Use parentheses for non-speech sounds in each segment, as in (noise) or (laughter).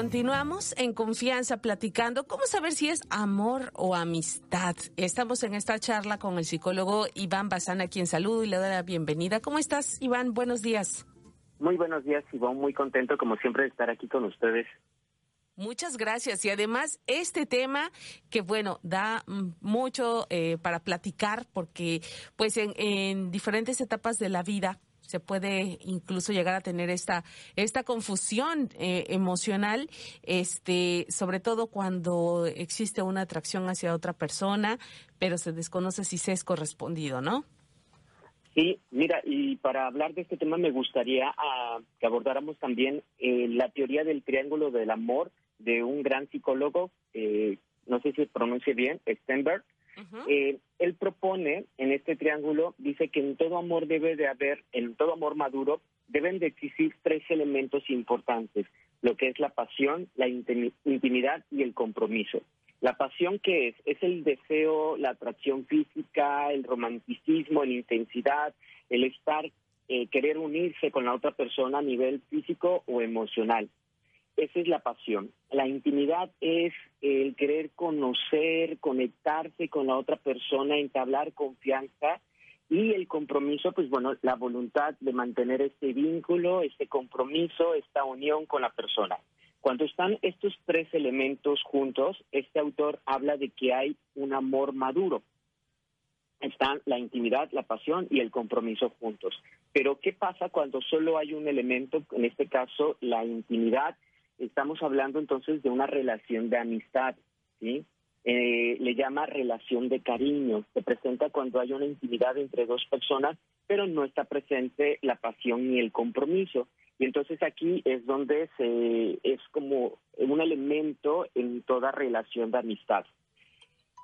continuamos en confianza platicando cómo saber si es amor o amistad. Estamos en esta charla con el psicólogo Iván Bazán, a quien saludo y le doy la bienvenida. ¿Cómo estás, Iván? Buenos días. Muy buenos días, Iván. Muy contento, como siempre, de estar aquí con ustedes. Muchas gracias. Y además, este tema que, bueno, da mucho eh, para platicar porque, pues, en, en diferentes etapas de la vida, se puede incluso llegar a tener esta esta confusión eh, emocional este sobre todo cuando existe una atracción hacia otra persona pero se desconoce si se es correspondido no Sí, mira, y para hablar de este tema me gustaría ah, que abordáramos también eh, la teoría del triángulo del amor de un gran psicólogo, eh, no sé si pronuncie bien, Stenberg, eh, él propone en este triángulo, dice que en todo amor debe de haber, en todo amor maduro, deben de existir tres elementos importantes, lo que es la pasión, la intimidad y el compromiso. La pasión, ¿qué es? Es el deseo, la atracción física, el romanticismo, la intensidad, el estar, eh, querer unirse con la otra persona a nivel físico o emocional. Esa es la pasión. La intimidad es el querer conocer, conectarse con la otra persona, entablar confianza y el compromiso, pues bueno, la voluntad de mantener este vínculo, este compromiso, esta unión con la persona. Cuando están estos tres elementos juntos, este autor habla de que hay un amor maduro. Están la intimidad, la pasión y el compromiso juntos. Pero ¿qué pasa cuando solo hay un elemento, en este caso la intimidad, estamos hablando entonces de una relación de amistad, ¿sí? Eh, le llama relación de cariño. Se presenta cuando hay una intimidad entre dos personas, pero no está presente la pasión ni el compromiso. Y entonces aquí es donde se es como un elemento en toda relación de amistad.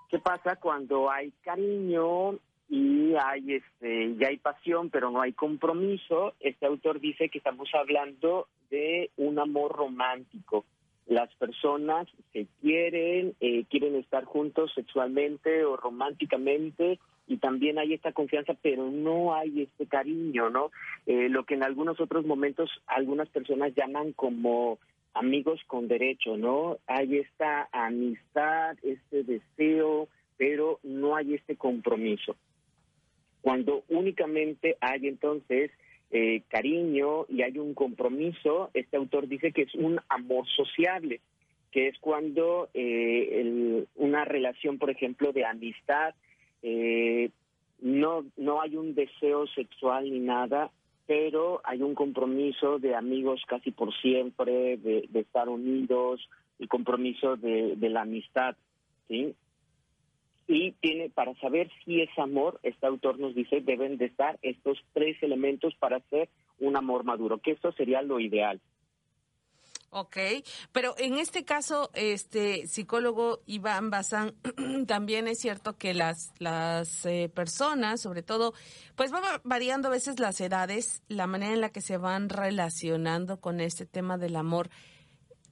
¿Qué pasa cuando hay cariño y hay este ya hay pasión, pero no hay compromiso? Este autor dice que estamos hablando de un amor romántico. Las personas se quieren, eh, quieren estar juntos sexualmente o románticamente y también hay esta confianza, pero no hay este cariño, ¿no? Eh, lo que en algunos otros momentos algunas personas llaman como amigos con derecho, ¿no? Hay esta amistad, este deseo, pero no hay este compromiso. Cuando únicamente hay entonces eh, cariño y hay un compromiso, este autor dice que es un amor sociable, que es cuando eh, una relación, por ejemplo, de amistad, eh, no, no hay un deseo sexual ni nada, pero hay un compromiso de amigos casi por siempre, de, estar unidos, el compromiso de, de la amistad, ¿sí? Y tiene para saber si es amor, este autor nos dice deben de estar estos tres elementos para hacer un amor maduro, que esto sería lo ideal. Ok, pero en este caso, este psicólogo Iván Bazán, (clears throat) también es cierto que las, las eh, personas, sobre todo, pues va variando a veces las edades, la manera en la que se van relacionando con este tema del amor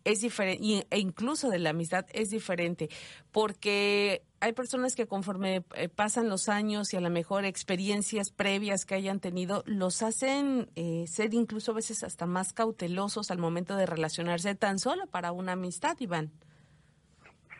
es diferente, e incluso de la amistad es diferente, porque hay personas que conforme eh, pasan los años y a lo mejor experiencias previas que hayan tenido, los hacen eh, ser incluso a veces hasta más cautelosos al momento de relacionarse tan solo para una amistad, Iván.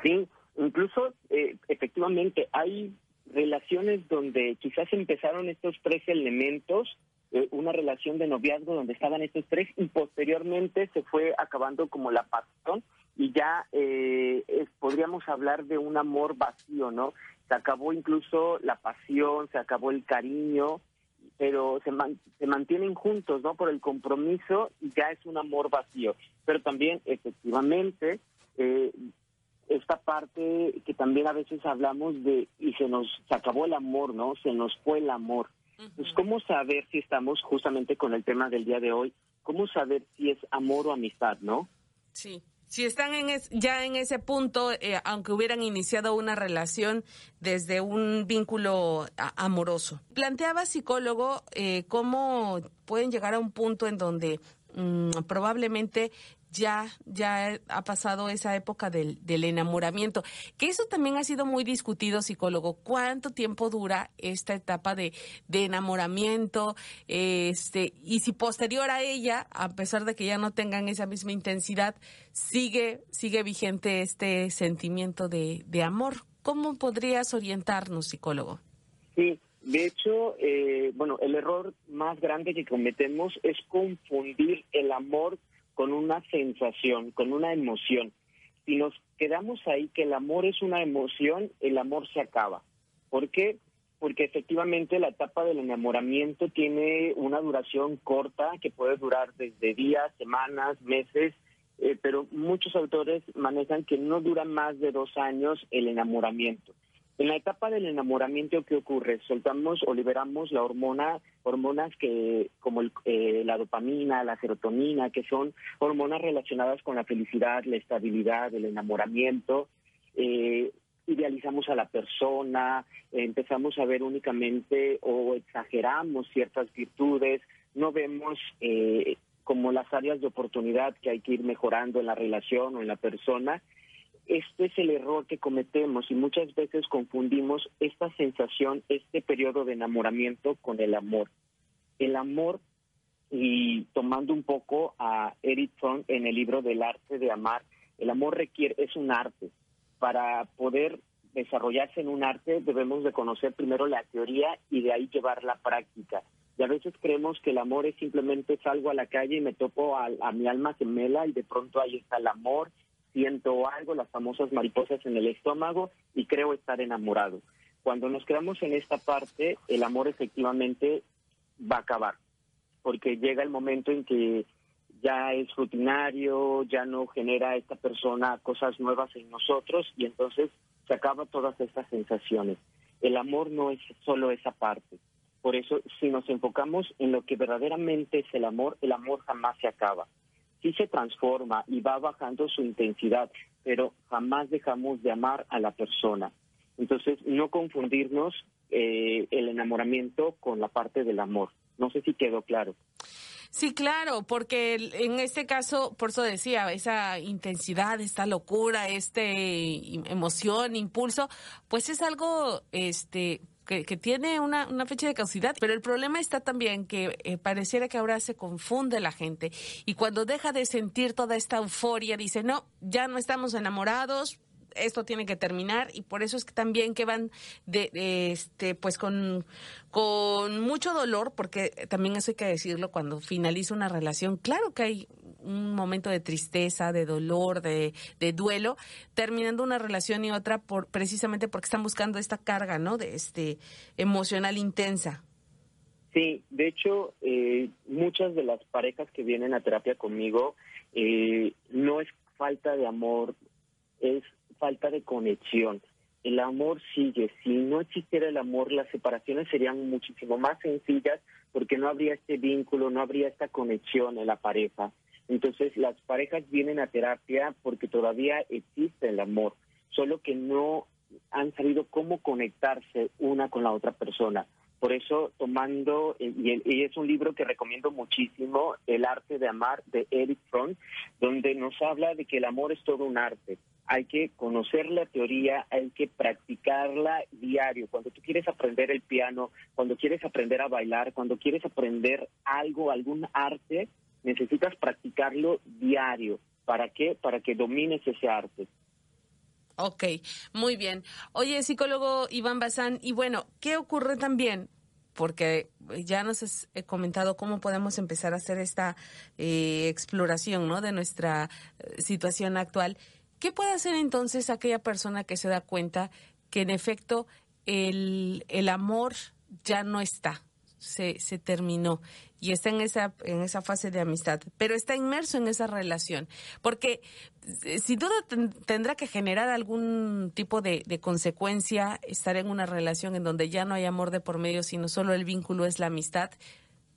Sí, incluso eh, efectivamente hay relaciones donde quizás empezaron estos tres elementos eh, una relación de noviazgo donde estaban estos tres y posteriormente se fue acabando como la pasión y ya eh, podríamos hablar de un amor vacío, ¿no? Se acabó incluso la pasión, se acabó el cariño, pero se, se mantienen juntos, ¿no? Por el compromiso y ya es un amor vacío. Pero también, efectivamente, eh, esta parte que también a veces hablamos de y se nos se acabó el amor, ¿no? Se nos fue el amor. Pues, ¿cómo saber si estamos justamente con el tema del día de hoy? ¿Cómo saber si es amor o amistad, no? Sí. Si están en ya en ese punto, eh, aunque hubieran iniciado una relación desde un vínculo amoroso. Planteaba psicólogo eh, cómo pueden llegar a un punto en donde mm, probablemente ya, ya ha pasado esa época del, del, enamoramiento. Que eso también ha sido muy discutido, psicólogo. ¿Cuánto tiempo dura esta etapa de, de enamoramiento? Este, y si posterior a ella, a pesar de que ya no tengan esa misma intensidad, sigue, sigue vigente este sentimiento de, de amor. ¿Cómo podrías orientarnos, psicólogo? Sí, de hecho, eh, bueno, el error más grande que cometemos es confundir el amor con una sensación, con una emoción. Si nos quedamos ahí que el amor es una emoción, el amor se acaba. ¿Por qué? Porque efectivamente la etapa del enamoramiento tiene una duración corta que puede durar desde días, semanas, meses, eh, pero muchos autores manejan que no dura más de dos años el enamoramiento. En la etapa del enamoramiento, ¿qué ocurre? Soltamos o liberamos la hormona, hormonas que, como eh, la dopamina, la serotonina, que son hormonas relacionadas con la felicidad, la estabilidad, el enamoramiento. Eh, idealizamos a la persona, empezamos a ver únicamente o exageramos ciertas virtudes, no vemos eh, como las áreas de oportunidad que hay que ir mejorando en la relación o en la persona este es el error que cometemos y muchas veces confundimos esta sensación, este periodo de enamoramiento con el amor. El amor, y tomando un poco a Eric Fromm en el libro del arte de amar, el amor requiere, es un arte. Para poder desarrollarse en un arte debemos de conocer primero la teoría y de ahí llevar la práctica. Y a veces creemos que el amor es simplemente salgo a la calle y me topo a, a mi alma gemela y de pronto ahí está el amor siento algo, las famosas mariposas en el estómago y creo estar enamorado. Cuando nos quedamos en esta parte, el amor efectivamente va a acabar, porque llega el momento en que ya es rutinario, ya no genera esta persona cosas nuevas en nosotros y entonces se acaban todas estas sensaciones. El amor no es solo esa parte. Por eso, si nos enfocamos en lo que verdaderamente es el amor, el amor jamás se acaba sí se transforma y va bajando su intensidad, pero jamás dejamos de amar a la persona. Entonces, no confundirnos eh, el enamoramiento con la parte del amor. No sé si quedó claro. Sí, claro, porque en este caso, por eso decía, esa intensidad, esta locura, este emoción, impulso, pues es algo este que, tiene una, una, fecha de caducidad, pero el problema está también que eh, pareciera que ahora se confunde la gente y cuando deja de sentir toda esta euforia dice, no, ya no estamos enamorados, esto tiene que terminar y por eso es que también que van de, este pues con con mucho dolor porque también eso hay que decirlo cuando finaliza una relación claro que hay un momento de tristeza, de dolor, de, de duelo, terminando una relación y otra por precisamente porque están buscando esta carga, ¿no? De este emocional intensa. Sí, de hecho, eh, muchas de las parejas que vienen a terapia conmigo eh, no es falta de amor, es falta de conexión. El amor sigue. Si no existiera el amor, las separaciones serían muchísimo más sencillas porque no habría este vínculo, no habría esta conexión en la pareja. Entonces las parejas vienen a terapia porque todavía existe el amor, solo que no han sabido cómo conectarse una con la otra persona. Por eso, tomando, eh, y, es un libro que recomiendo muchísimo, El arte de amar de Eric Fromm, donde nos habla de que el amor es todo un arte. Hay que conocer la teoría, hay que practicarla diario. Cuando tú quieres aprender el piano, cuando quieres aprender a bailar, cuando quieres aprender algo, algún arte, necesitas practicarlo diario. ¿Para qué? Para que domines ese arte. Ok, muy bien. Oye, psicólogo Iván Bazán, y bueno, ¿qué ocurre también? Porque ya nos has comentado cómo podemos empezar a hacer esta eh, exploración ¿no? de nuestra eh, situación actual. ¿Qué puede hacer entonces aquella persona que se da cuenta que en efecto el, el amor ya no está, se, se terminó y está en esa, en esa fase de amistad, pero está inmerso en esa relación, porque eh, sin duda tendrá que generar algún tipo de, de, consecuencia estar en una relación en donde ya no hay amor de por medio, sino solo el vínculo es la amistad,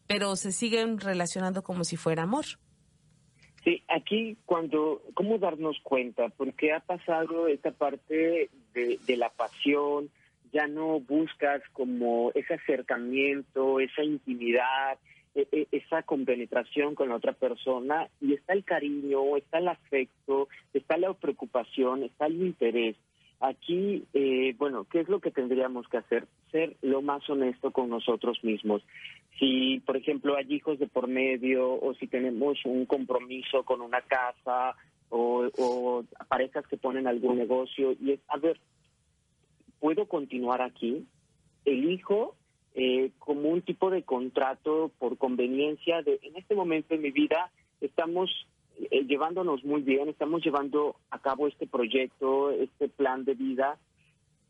pero se siguen relacionando como si fuera amor. Sí, aquí cuando, ¿cómo darnos cuenta? Porque ha pasado esta parte de, de la pasión, ya no buscas como ese acercamiento, esa intimidad, e, e, esa compenetración con la otra persona y está el cariño, está el afecto, está la preocupación, está el interés. Aquí, eh, bueno, ¿qué es lo que tendríamos que hacer? Ser lo más honesto con nosotros mismos. Si, por ejemplo, hay hijos de por medio o si tenemos un compromiso con una casa o, o parejas que ponen algún negocio y es, a ver, ¿puedo continuar aquí? Elijo eh, como un tipo de contrato por conveniencia de en este momento en mi vida estamos eh, llevándonos muy bien, estamos llevando a cabo este proyecto, este plan de vida,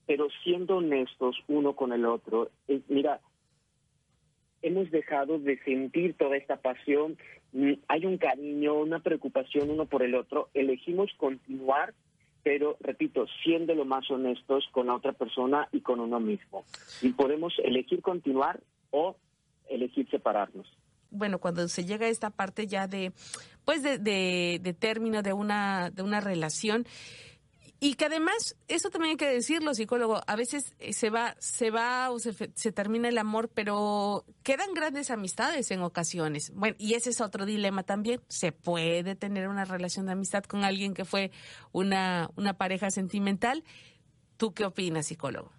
pero siendo honestos uno con el otro. mira, hemos dejado de sentir toda esta pasión, mm, hay un cariño, una preocupación uno por el otro, elegimos continuar pero repito, siendo lo más honestos con la otra persona y con uno mismo. Y podemos elegir continuar o elegir separarnos. Bueno, cuando se llega a esta parte ya de, pues de, de, término de una, de una relación, y que además, eso también hay que decirlo, psicólogo, a veces eh, se va, se va o se, se, termina el amor, pero quedan grandes amistades en ocasiones. Bueno, y ese es otro dilema también. ¿Se puede tener una relación de amistad con alguien que fue una, una pareja sentimental? ¿Tú qué opinas, psicólogo?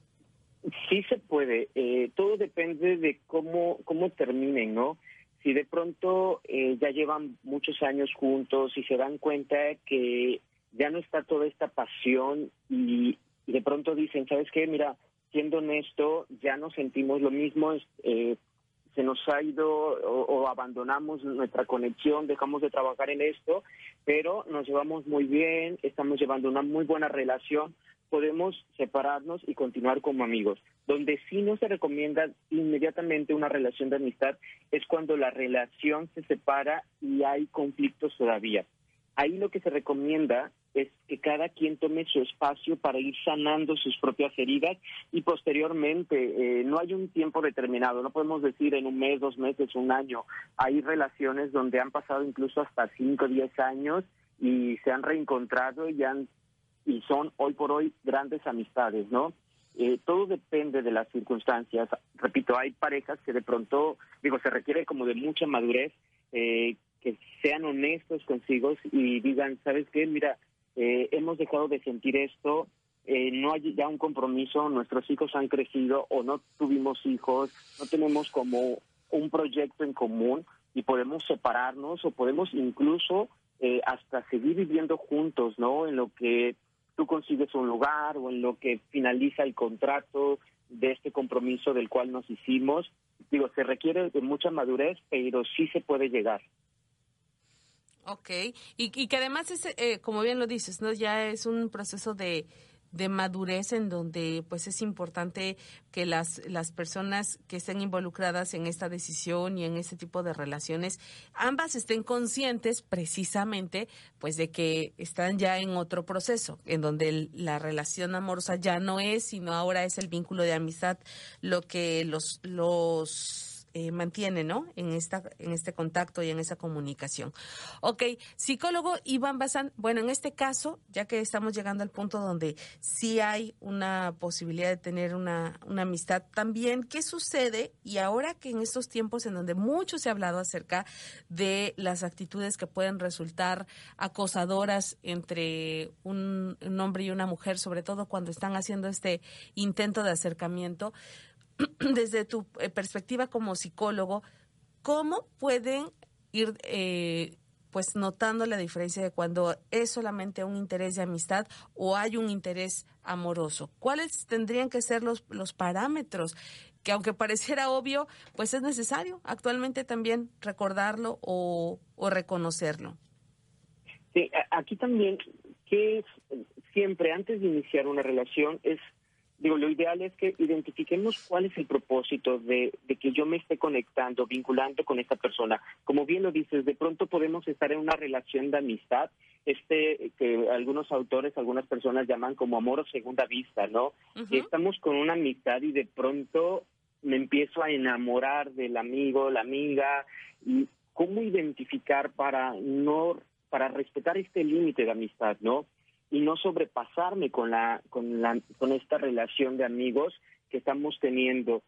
Sí se puede. Eh, todo depende de cómo, cómo terminen, ¿no? Si de pronto eh, ya llevan muchos años juntos y se dan cuenta que ya no está toda esta pasión y, de pronto dicen, ¿sabes qué? Mira, siendo honesto, ya no sentimos lo mismo, eh, se nos ha ido o, abandonamos nuestra conexión, dejamos de trabajar en esto, pero nos llevamos muy bien, estamos llevando una muy buena relación, podemos separarnos y continuar como amigos. Donde sí no se recomienda inmediatamente una relación de amistad es cuando la relación se separa y hay conflictos todavía. Ahí lo que se recomienda es que cada quien tome su espacio para ir sanando sus propias heridas y posteriormente eh, no hay un tiempo determinado, no podemos decir en un mes, dos meses, un año. Hay relaciones donde han pasado incluso hasta cinco, diez años y se han reencontrado y han y son hoy por hoy grandes amistades, ¿no? Eh, todo depende de las circunstancias. Repito, hay parejas que de pronto, digo, se requiere como de mucha madurez, eh, que sean honestos consigo y digan, ¿sabes qué? Mira, eh, hemos dejado de sentir esto, eh, no hay ya un compromiso, nuestros hijos han crecido o no tuvimos hijos, no tenemos como un proyecto en común y podemos separarnos o podemos incluso eh, hasta seguir viviendo juntos, ¿no? En lo que tú consigues un lugar o en lo que finaliza el contrato de este compromiso del cual nos hicimos. Digo, se requiere de mucha madurez, pero sí se puede llegar. Ok, y, que además, es, eh, como bien lo dices, ¿no? ya es un proceso de, de madurez en donde pues es importante que las, las personas que estén involucradas en esta decisión y en este tipo de relaciones ambas estén conscientes precisamente pues de que están ya en otro proceso en donde la relación amorosa ya no es sino ahora es el vínculo de amistad lo que los los eh, mantiene, ¿no? En esta, en este contacto y en esa comunicación. Ok, psicólogo Iván Bazán, bueno, en este caso, ya que estamos llegando al punto donde sí hay una posibilidad de tener una, una amistad, también, ¿qué sucede? Y ahora que en estos tiempos en donde mucho se ha hablado acerca de las actitudes que pueden resultar acosadoras entre un, un hombre y una mujer, sobre todo cuando están haciendo este intento de acercamiento, (clears throat) desde tu eh, perspectiva como psicólogo, ¿cómo pueden ir eh, pues notando la diferencia de cuando es solamente un interés de amistad o hay un interés amoroso? ¿Cuáles tendrían que ser los, los parámetros? Que aunque pareciera obvio, pues es necesario actualmente también recordarlo o, o reconocerlo. Sí, aquí también, que es siempre antes de iniciar una relación, es Digo, lo ideal es que identifiquemos cuál es el propósito de, que yo me esté conectando, vinculando con esta persona. Como bien lo dices, de pronto podemos estar en una relación de amistad, este que algunos autores, algunas personas llaman como amor o segunda vista, ¿no? Y estamos con una amistad y de pronto me empiezo a enamorar del amigo, la amiga, y cómo identificar para no, para respetar este límite de amistad, ¿no? Y no sobrepasarme con la con la con esta relación de amigos que estamos teniendo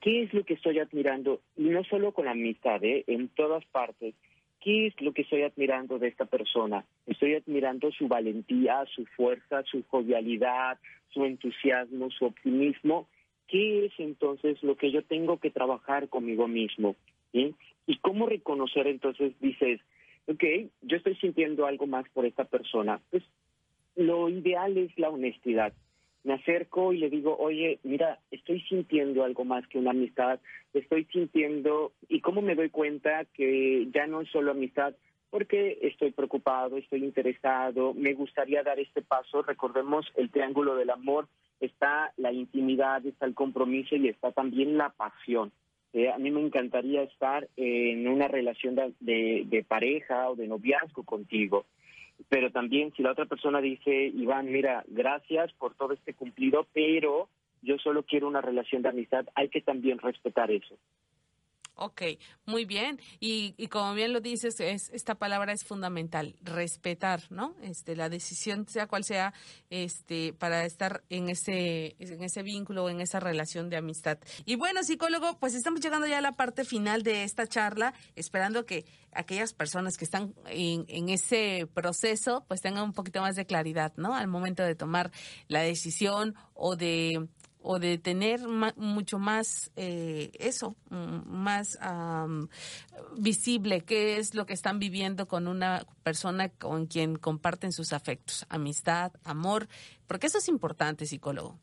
¿qué es lo que estoy admirando? Y no solo con la amistad, ¿eh? en todas partes. ¿Qué es lo que estoy admirando de esta persona? Estoy admirando su valentía, su fuerza, su jovialidad, su entusiasmo, su optimismo. ¿Qué es entonces lo que yo tengo que trabajar conmigo mismo? ¿Y cómo reconocer entonces, dices, ok, yo estoy sintiendo algo más por esta persona? Pues lo ideal es la honestidad me acerco y le digo, oye, mira, estoy sintiendo algo más que una amistad, estoy sintiendo, y cómo me doy cuenta que ya no es solo amistad, porque estoy preocupado, estoy interesado, me gustaría dar este paso. Recordemos el triángulo del amor, está la intimidad, está el compromiso y está también la pasión. A mí me encantaría estar en una relación de pareja o de noviazgo contigo pero también si la otra persona dice, Iván, mira, gracias por todo este cumplido, pero yo solo quiero una relación de amistad, hay que también respetar eso. Ok, muy bien. Y, y como bien lo dices, es, esta palabra es fundamental, respetar, ¿no? Este, la decisión, sea cual sea, este, para estar en ese, en ese vínculo, en esa relación de amistad. Y bueno, psicólogo, pues estamos llegando ya a la parte final de esta charla, esperando que aquellas personas que están en, en ese proceso, pues tengan un poquito más de claridad, ¿no? Al momento de tomar la decisión o de o de tener mucho más eh, eso, mm, más visible qué es lo que están viviendo con una persona con quien comparten sus afectos, amistad, amor, porque eso es importante, psicólogo.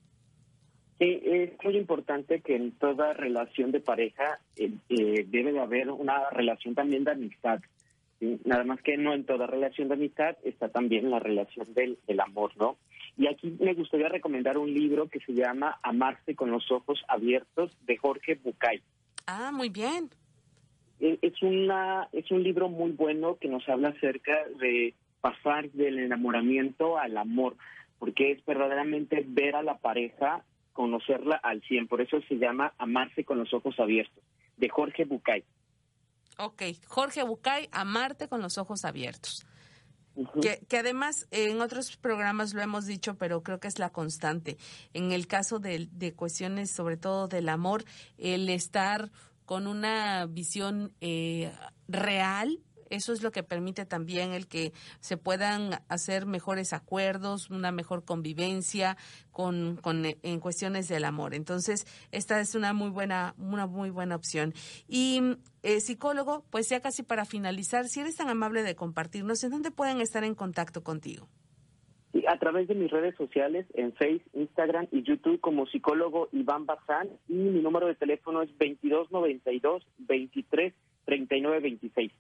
Sí, es muy importante que en toda relación de pareja eh, eh, debe de haber una relación también de amistad. Nada más que no en toda relación de amistad está también la relación del amor, ¿no? Y aquí me gustaría recomendar un libro que se llama Amarse con los ojos abiertos de Jorge Bucay. Ah, muy bien. E, es una es un libro muy bueno que nos habla acerca de pasar del enamoramiento al amor, porque es verdaderamente ver a la pareja, conocerla al 100, por eso se llama Amarse con los ojos abiertos, de Jorge Bucay. Ok, Jorge Bucay, Amarte con los ojos abiertos que, además en otros programas lo hemos dicho, pero creo que es la constante. En el caso de, de cuestiones, sobre todo del amor, el estar con una visión eh, real eso es lo que permite también el que se puedan hacer mejores acuerdos, una mejor convivencia con, con en cuestiones del amor. Entonces, esta es una muy buena, una muy buena opción. Y eh, psicólogo, pues ya casi para finalizar, si eres tan amable de compartirnos, ¿en dónde pueden estar en contacto contigo? a través de mis redes sociales, en Facebook, Instagram y YouTube como psicólogo Iván Bazán y mi número de teléfono es 2292 23 39 26.